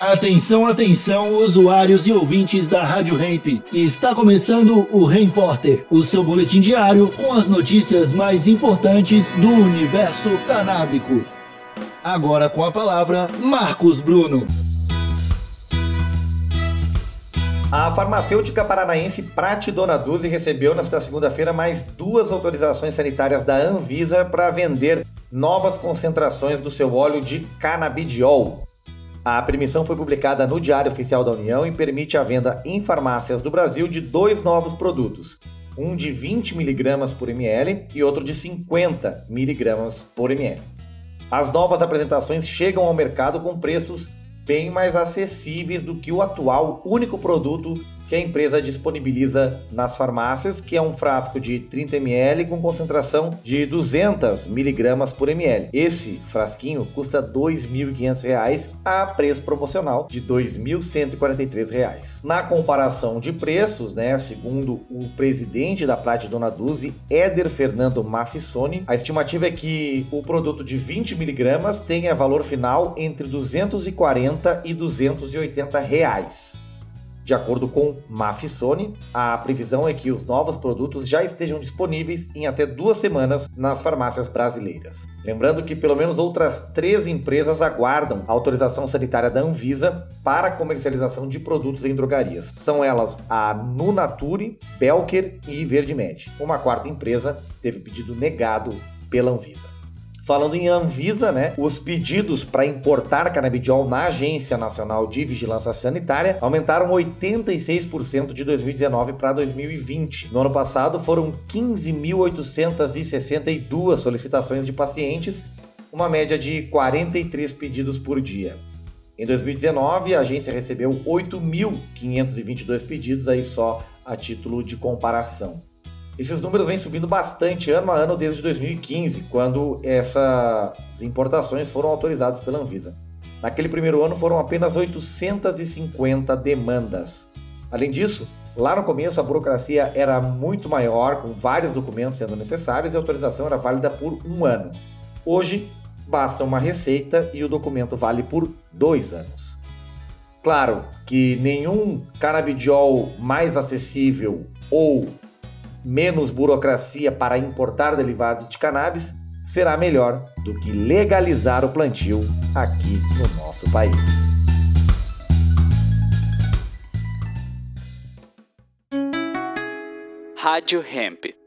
Atenção, atenção, usuários e ouvintes da Rádio Hemp. Está começando o Repórter, o seu boletim diário com as notícias mais importantes do universo canábico. Agora com a palavra, Marcos Bruno. A farmacêutica paranaense Prate Dona Duzi recebeu nesta segunda-feira mais duas autorizações sanitárias da Anvisa para vender novas concentrações do seu óleo de canabidiol. A permissão foi publicada no Diário Oficial da União e permite a venda em farmácias do Brasil de dois novos produtos, um de 20 mg por ml e outro de 50 mg por ml. As novas apresentações chegam ao mercado com preços bem mais acessíveis do que o atual único produto que a empresa disponibiliza nas farmácias, que é um frasco de 30 ml com concentração de 200 mg por ml. Esse frasquinho custa R$ 2.500 a preço promocional de R$ 2.143. Na comparação de preços, né, segundo o presidente da Prate Dona Duzi, Éder Fernando Mafissoni, a estimativa é que o produto de 20 mg tenha valor final entre 240 e 280 reais. De acordo com Mafissoni, a previsão é que os novos produtos já estejam disponíveis em até duas semanas nas farmácias brasileiras. Lembrando que pelo menos outras três empresas aguardam a autorização sanitária da Anvisa para a comercialização de produtos em drogarias. São elas a Nunature, Belker e Verdemed. Uma quarta empresa teve pedido negado pela Anvisa. Falando em Anvisa, né, os pedidos para importar canabidiol na Agência Nacional de Vigilância Sanitária aumentaram 86% de 2019 para 2020. No ano passado foram 15.862 solicitações de pacientes, uma média de 43 pedidos por dia. Em 2019, a agência recebeu 8.522 pedidos aí só a título de comparação. Esses números vêm subindo bastante ano a ano desde 2015, quando essas importações foram autorizadas pela Anvisa. Naquele primeiro ano foram apenas 850 demandas. Além disso, lá no começo a burocracia era muito maior, com vários documentos sendo necessários e a autorização era válida por um ano. Hoje, basta uma receita e o documento vale por dois anos. Claro que nenhum canabidiol mais acessível ou menos burocracia para importar derivados de cannabis, será melhor do que legalizar o plantio aqui no nosso país. Rádio Hemp.